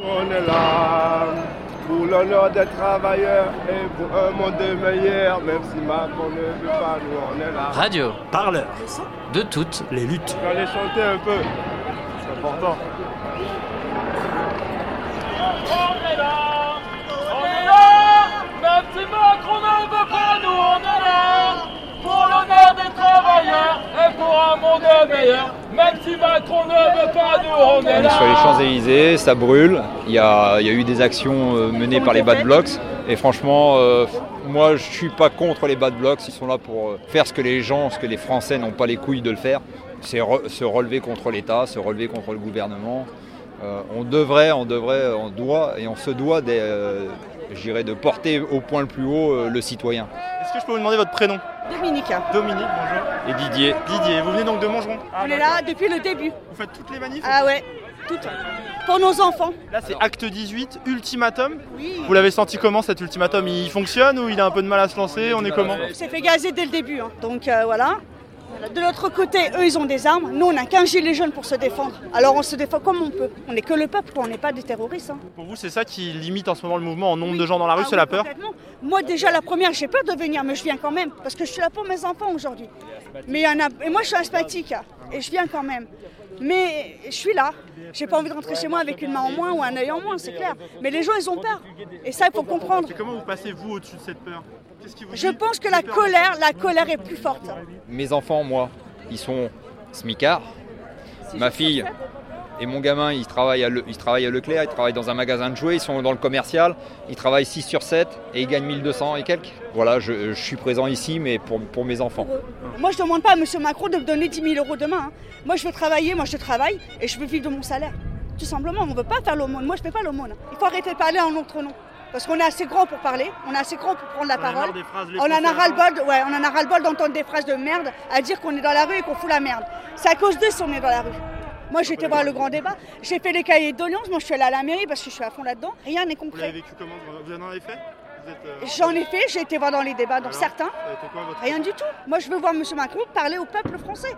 On est là pour l'honneur des travailleurs et pour un monde meilleur, même si Macron ne veut pas, nous on est là. Radio, Parleur, de toutes les luttes. J'allais chanter un peu, c'est important. On est là, on est là, même si Macron ne veut pas, nous on est là, pour l'honneur des travailleurs et pour un monde meilleur, même si Macron ne veut pas, nous on est On est là. sur les Champs-Élysées, ça brûle. Il y a, il y a eu des actions euh, menées par les Bad Blocks. Et franchement, euh, moi je suis pas contre les Bad Blocks. Ils sont là pour euh, faire ce que les gens, ce que les Français n'ont pas les couilles de le faire. C'est re- se relever contre l'État, se relever contre le gouvernement. Euh, on devrait, on devrait, on doit et on se doit des, euh, je dirais, de porter au point le plus haut euh, le citoyen. Est-ce que je peux vous demander votre prénom? Dominique, Dominique, bonjour. Et Didier, Didier, vous venez donc de Montgeron on est là depuis le début. Vous faites toutes les manifs? Ah ouais, toutes. Pour nos enfants. Là, c'est acte 18, ultimatum. Oui. Vous l'avez senti comment cet ultimatum? Il fonctionne ou il a un peu de mal à se lancer? On est comment? On s'est fait gazer dès le début. hein. Donc euh, voilà. De l'autre côté, eux, ils ont des armes. Nous, on n'a qu'un gilet jaune pour se défendre. Alors on se défend comme on peut. On n'est que le peuple, on n'est pas des terroristes. hein. Pour vous, c'est ça qui limite en ce moment le mouvement en nombre de gens dans la rue, Ah c'est oui, la peur. Moi, déjà, la première, j'ai peur de venir, mais je viens quand même. Parce que je suis là pour mes enfants aujourd'hui. Mais il y en a. Et moi, je suis asthmatique. hein, Et je viens quand même. Mais je suis là. J'ai pas envie de rentrer chez moi avec une main en moins ou un œil en moins, c'est clair. Mais les gens, ils ont peur. Et ça, il faut comprendre. Et comment vous passez, vous, au-dessus de cette peur? Je pense que la colère, la colère est plus forte. mes enfants, moi, ils sont smicards. Ma fille et mon gamin, ils travaillent, à Le- ils travaillent à Leclerc, ils travaillent dans un magasin de jouets, ils sont dans le commercial, ils travaillent 6 sur 7 et ils gagnent 1200 et quelques. Voilà, je, je suis présent ici, mais pour, pour mes enfants. Moi, je ne demande pas à M. Macron de me donner 10 000 euros demain. hein. Moi, je veux travailler, moi, je travaille et je veux vivre de mon salaire. Tout simplement, on ne veut pas faire l'aumône. Moi, je ne fais pas l'aumône. Il faut arrêter de parler en notre nom. Parce qu'on est assez grand pour parler, on est assez grand pour prendre la On en a parole. les On en a Français, ras-le-bol, ouais, on en a ras-le-bol d'entendre des phrases de merde à dire qu'on est dans la rue et qu'on fout la merde. C'est à cause d'eux si on est dans la rue. Moi, j'ai été voir le grand débat. J'ai fait les cahiers de doléances. Moi, je suis allée à la mairie parce que je suis à fond là-dedans. Rien n'est Vous l'avez concret. vécu comment Vous en avez fait Vous euh, J'en ai fait, j'ai été voir dans les débats, dans alors certains. Quoi, votre- Rien du tout. Moi, je veux voir M. Macron parler au peuple français.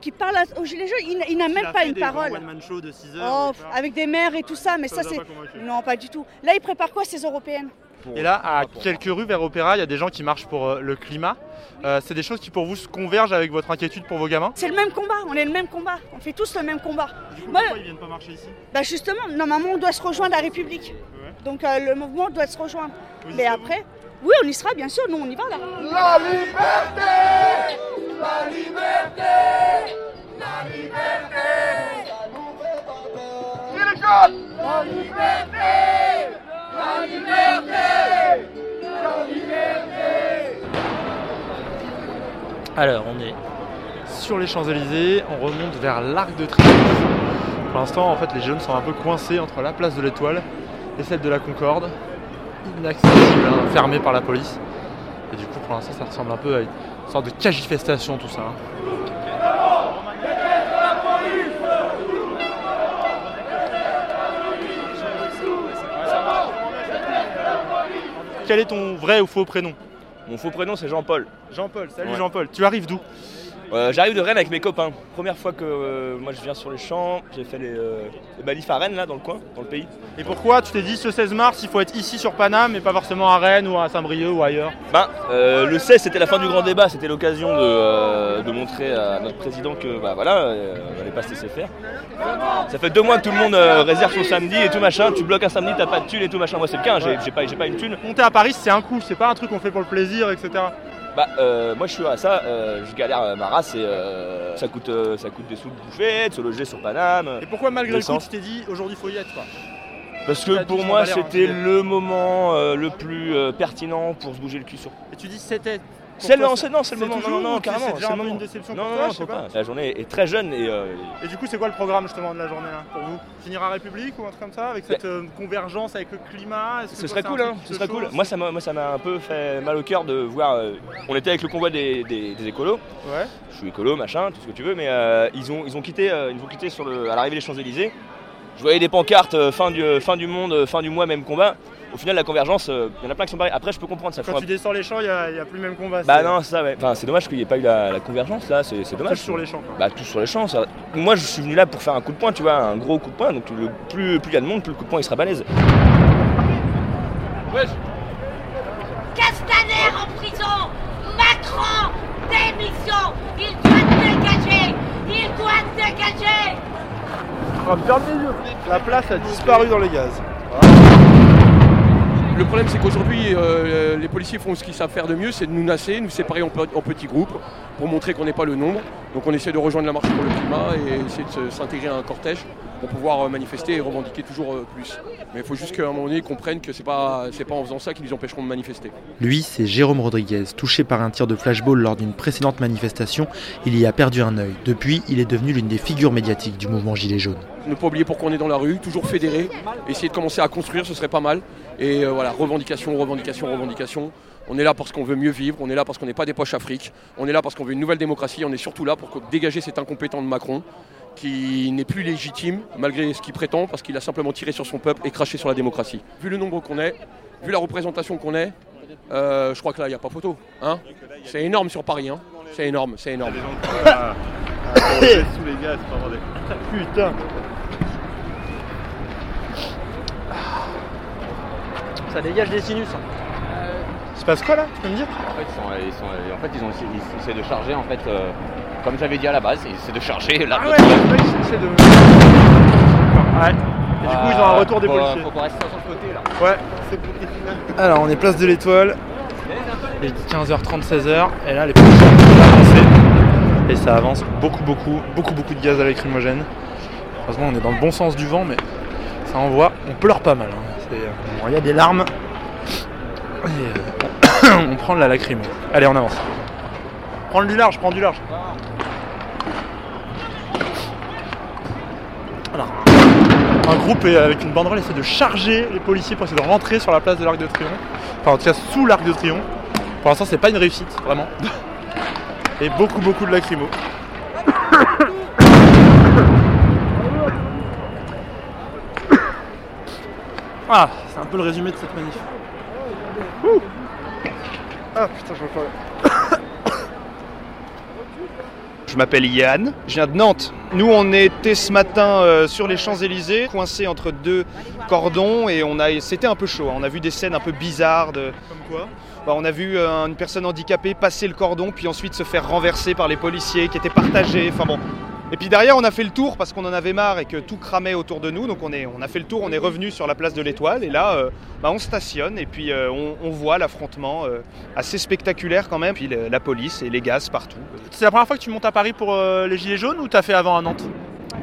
Qui parle à- aux Gilets jaunes. Il, n'a- il n'a Il même a pas fait une des parole. one-man show de 6 heures. Oh, avec des maires et tout ça, mais Ça c'est. Non, pas du tout. Là, il prépare quoi, ces européennes? Et là, à quelques rues vers Opéra, il y a des gens qui marchent pour euh, le climat. Euh, c'est des choses qui pour vous se convergent avec votre inquiétude pour vos gamins? C'est le même combat, on est le même combat. On fait tous le même combat. Du coup, Moi, pourquoi ils viennent pas marcher ici? bah justement, normalement, on doit se rejoindre à la République. Ouais. Donc, euh, le mouvement doit se rejoindre. Vous Mais après, oui, on y sera, bien sûr. Nous, on y va là. La liberté Alors, on est sur les Champs-Élysées, on remonte vers l'Arc de Triomphe. Pour l'instant, en fait, les jeunes sont un peu coincés entre la place de l'Étoile et celle de la Concorde. Inaccessible, hein, fermée par la police. Et du coup, pour l'instant, ça ressemble un peu à une sorte de cagifestation, tout ça. hein. Quel est ton vrai ou faux prénom? Mon faux prénom c'est Jean-Paul. Jean-Paul, salut Ouais. Jean-Paul. Tu arrives d'où? Euh, J'arrive de Rennes avec mes copains. Première fois que euh, moi je viens sur les champs, j'ai fait les, euh, les manifs à Rennes là dans le coin, dans le pays. Et pourquoi tu t'es dit ce 16 mars il faut être ici sur Paname et pas forcément à Rennes ou à Saint-Brieuc ou ailleurs? Ben, le 16 c'était la fin du grand débat, c'était l'occasion de, de montrer à notre président que bah voilà, on n'allait pas se laisser faire. Ça fait deux mois que tout le monde réserve son samedi et tout machin, tu bloques un samedi, t'as pas de thune et tout machin. Moi c'est le cas, j'ai j'ai pas, j'ai pas une thune. Monter à Paris c'est un coup, c'est pas un truc qu'on fait pour le plaisir, etc. Bah euh, moi je suis à ça, euh, je galère euh, ma race et euh, ça, coûte, ça coûte des sous de bouffer, de se loger sur Paname. Et pourquoi malgré le coup tu t'es dit aujourd'hui faut y être quoi? Parce que pour moi hein, c'était le moment euh, le plus euh, pertinent pour se bouger le cul sur. Et tu dis c'était. C'est le, non, c'est le c'est moment, non, non, carrément, c'est déjà une déception non, pour non, toi, non, je sais pas. pas. La journée est très jeune et euh, Et du coup c'est quoi le programme justement de la journée là pour vous? Finir à République ou un truc comme ça avec cette euh, convergence avec le climat? Ce toi, serait cool, hein, ce serait cool. Moi ça m'a moi, ça m'a un peu fait mal au cœur de voir. on était avec le convoi des, des- des écolos. Ouais. Je suis écolo, machin, tout ce que tu veux, mais ils ont ils ont quitté ils ont quitté sur le, à l'arrivée des Champs Élysées. Je voyais des pancartes euh, fin du fin du monde, euh, fin du mois, même combat. au final, la convergence, euh, il y en a plein qui sont pareils. Après, je peux comprendre ça. Quand tu descends les champs, il n'y a, il y a plus le même combat. Bah non, c'est ça, ouais. Enfin, c'est dommage qu'il n'y ait pas eu la, la convergence là, c'est c'est Tous dommage. sur les champs. quoi. Bah, tout sur les champs. ça- Moi, je suis venu là pour faire un coup de poing, tu vois, un gros coup de poing. Donc, le plus plus il y a de monde, plus le coup de poing il sera balèze. Castaner en prison Macron, démission Il doit dégager Il doit dégager La place a disparu dans les gaz. Le problème, c'est qu'aujourd'hui, euh, les policiers font ce qu'ils savent faire de mieux, c'est de nous nasser, nous séparer en petits groupes pour montrer qu'on n'est pas le nombre. Donc on essaie de rejoindre la marche pour le climat et essayer de s'intégrer à un cortège pour pouvoir euh, manifester et revendiquer toujours euh, plus. Mais il faut juste qu'à un moment donné, ils comprennent que c'est pas, c'est pas en faisant ça qu'ils nous empêcheront de manifester. Lui, c'est Jérôme Rodriguez, touché par un tir de flashball lors d'une précédente manifestation. Il y a perdu un œil. Depuis, il est devenu l'une des figures médiatiques du mouvement Gilets jaunes. Ne pas oublier pourquoi on est dans la rue, toujours fédéré, essayer de commencer à construire, ce serait pas mal. Et euh, voilà, revendication, revendication, revendication. On est là parce qu'on veut mieux vivre, on est là parce qu'on n'est pas des poches afriques, on est là parce qu'on veut une nouvelle démocratie, on est surtout là pour dégager cet incompétent de Macron qui n'est plus légitime malgré ce qu'il prétend parce qu'il a simplement tiré sur son peuple et craché sur la démocratie. Vu le nombre qu'on est, vu la représentation qu'on est, euh, je crois que là il n'y a pas photo. Hein c'est énorme sur Paris, hein c'est énorme, c'est énorme. Putain. Ça dégage des sinus. Il se passe quoi là Tu peux me dire? En fait, ils, sont, ils, sont- en fait, ils ont essayé, ils essaient de charger, en fait, euh, comme j'avais dit à la base, ils essaient de charger Ah ouais, triomphe. ouais, ils essaient de. Ouais. Et du coup, ils ont un retour des faut, policiers. Faut qu'on reste sur ce côté là. Ouais, c'est Alors, on est place de l'Étoile. Il est 15h30, 16h. Et là, les policiers ont avancé. Et ça avance beaucoup, beaucoup, beaucoup, beaucoup de gaz à lacrymogène. Heureusement, on est dans le bon sens du vent, mais ça envoie. On pleure pas mal. hein. C'est, euh, bon, Il y a des larmes. Et, euh, on prend de la lacrymo. Allez, on avance. Prends du large, prends du large. Un groupe avec une banderole essaie de charger les policiers pour essayer de rentrer sur la place de l'Arc de Triomphe. Enfin, en tout cas, sous l'Arc de Triomphe. Pour l'instant, c'est pas une réussite, vraiment. Et beaucoup, beaucoup de lacrymo. Ah, c'est un peu le résumé de cette manif. Ah putain, je me Je m'appelle Yann, je viens de Nantes. Nous, on était ce matin euh, sur les Champs-Élysées, coincés entre deux cordons, et on a, c'était un peu chaud. hein. On a vu des scènes un peu bizarres. De, Comme quoi Bah, on a vu euh, une personne handicapée passer le cordon, puis ensuite se faire renverser par les policiers qui étaient partagés. Enfin bon. Et puis derrière, on a fait le tour parce qu'on en avait marre et que tout cramait autour de nous. Donc on, on a fait le tour, on est revenu sur la place de l'Étoile, et là, euh, bah, on stationne, et puis euh, on, voit l'affrontement euh, assez spectaculaire quand même. Puis la police et les gaz partout. C'est la première fois que tu montes à Paris pour les Gilets jaunes ou t'as fait avant à Nantes?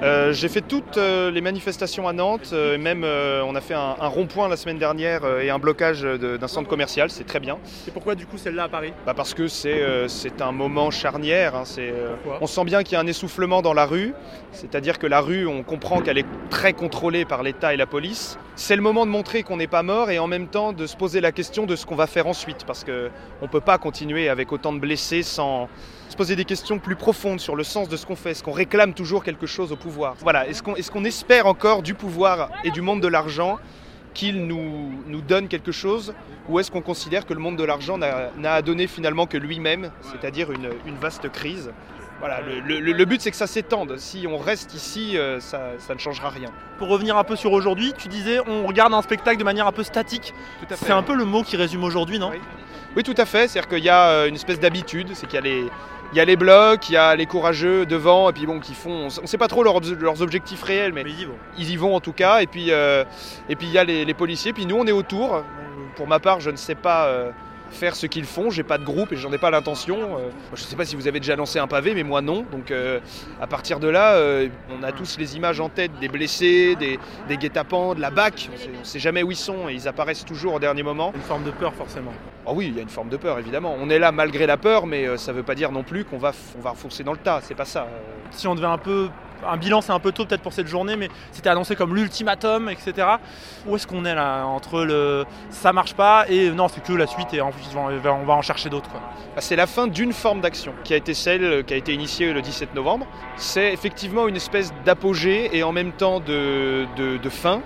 Euh, j'ai fait toutes euh, les manifestations à Nantes, euh, et même on a fait un, un rond-point la semaine dernière et un blocage d'un centre commercial, c'est très bien. Et pourquoi du coup celle-là à Paris? Bah, parce que c'est un moment charnière, hein, on sent bien qu'il y a un essoufflement dans la rue, c'est-à-dire que la rue, on comprend qu'elle est très contrôlée par l'État et la police. C'est le moment de montrer qu'on n'est pas mort et en même temps de se poser la question de ce qu'on va faire ensuite, parce qu'on ne peut pas continuer avec autant de blessés sans se poser des questions plus profondes sur le sens de ce qu'on fait. Est-ce qu'on réclame toujours quelque chose au pouvoir? Voilà, est-ce qu'on est qu'on espère encore du pouvoir et du monde de l'argent qu'il nous, nous donne quelque chose ou est-ce qu'on considère que le monde de l'argent n'a n'a à donner finalement que lui-même, c'est-à-dire une, une vaste crise? Voilà, le, le- le but c'est que ça s'étende. Si on reste ici, euh, ça, ça ne changera rien. Pour revenir un peu sur aujourd'hui, tu disais on regarde un spectacle de manière un peu statique. C'est un peu le mot qui résume aujourd'hui, non? Oui. Oui, tout à fait. C'est-à-dire qu'il y a euh, une espèce d'habitude, c'est qu'il y a les, il y a les blocs, il y a les courageux devant, et puis bon, qui font, on ne sait pas trop leurs, leurs objectifs réels, mais Mais ils y vont. ils y vont en tout cas. Et puis, euh, et puis il y a les, les policiers. Puis nous, on est autour. Pour ma part, je ne sais pas euh, faire ce qu'ils font. J'ai pas de groupe et j'en ai pas l'intention. Euh, je ne sais pas si vous avez déjà lancé un pavé, mais moi non. Donc, euh, à partir de là, euh, on a tous les images en tête des blessés, des, des guet-apens, de la BAC. On sait, on sait jamais où ils sont et ils apparaissent toujours au dernier moment. Une forme de peur forcément. Ah oui, il y a une forme de peur évidemment. On est là malgré la peur, mais euh, ça veut pas dire non plus qu'on va, on va dans le tas. C'est pas ça. Si on devait un peu. Un bilan, c'est un peu tôt peut-être pour cette journée, mais c'était annoncé comme l'ultimatum, etc. Où est-ce qu'on est là Entre le ça marche pas et non, c'est que la suite et on va en chercher d'autres. Bah, C'est la fin d'une forme d'action qui a été celle euh, qui a été initiée le 17 novembre. C'est effectivement une espèce d'apogée et en même temps de, de- de fin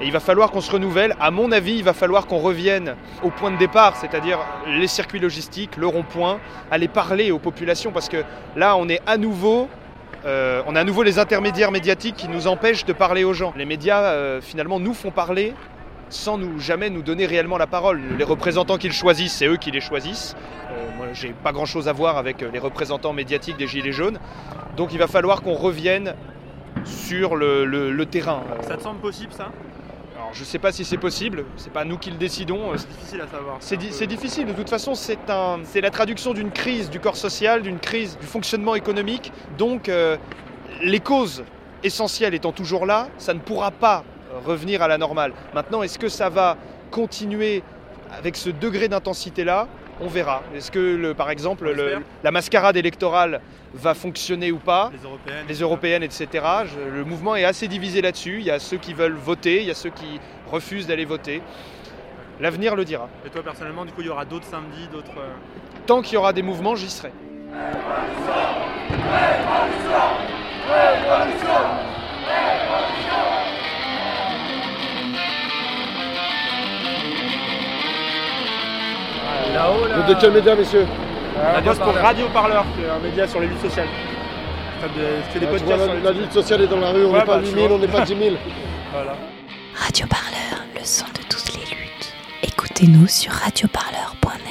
Et il va falloir qu'on se renouvelle. À mon avis, il va falloir qu'on revienne au point de départ, c'est-à-dire les circuits logistiques, le rond-point, aller parler aux populations, parce que là, on est à nouveau euh, on a à nouveau les intermédiaires médiatiques qui nous empêchent de parler aux gens. Les médias, euh, finalement, nous font parler sans nous jamais nous donner réellement la parole. Les représentants qu'ils choisissent, c'est eux qui les choisissent. Euh, moi, j'ai pas grand-chose à voir avec les représentants médiatiques des Gilets jaunes. Donc, il va falloir qu'on revienne sur le terrain. Ça te semble possible ça? Alors, je sais pas si c'est possible. C'est pas nous qui le décidons. C'est difficile à savoir. C'est di- c'est difficile, de toute façon, c'est un, c'est la traduction d'une crise du corps social, d'une crise du fonctionnement économique. Donc, euh, les causes essentielles étant toujours là, ça ne pourra pas euh, revenir à la normale. Maintenant, est-ce que ça va continuer avec ce degré d'intensité-là? On verra. Est-ce que, le- par exemple, le- la mascarade électorale va fonctionner ou pas Les européennes. les européennes, etc. Je- le mouvement est assez divisé là-dessus. Il y a ceux qui veulent voter, il y a ceux qui refusent d'aller voter. L'avenir le dira. Et toi personnellement, du coup, il y aura d'autres samedis, d'autres. euh, Tant qu'il y aura des mouvements, j'y serai. Vous êtes de quel média, messieurs On bosse pour Radio Parleur, qui est un média sur les luttes sociales. Fait des Ah, podcasts vois, sur la, les la lutte sociale est dans la rue, on Ouais, n'est pas bah, 8 tu 000, vois. on n'est pas 10 000. Voilà. Radio Parleur, le son de toutes les luttes. Écoutez-nous sur radioparleur.net.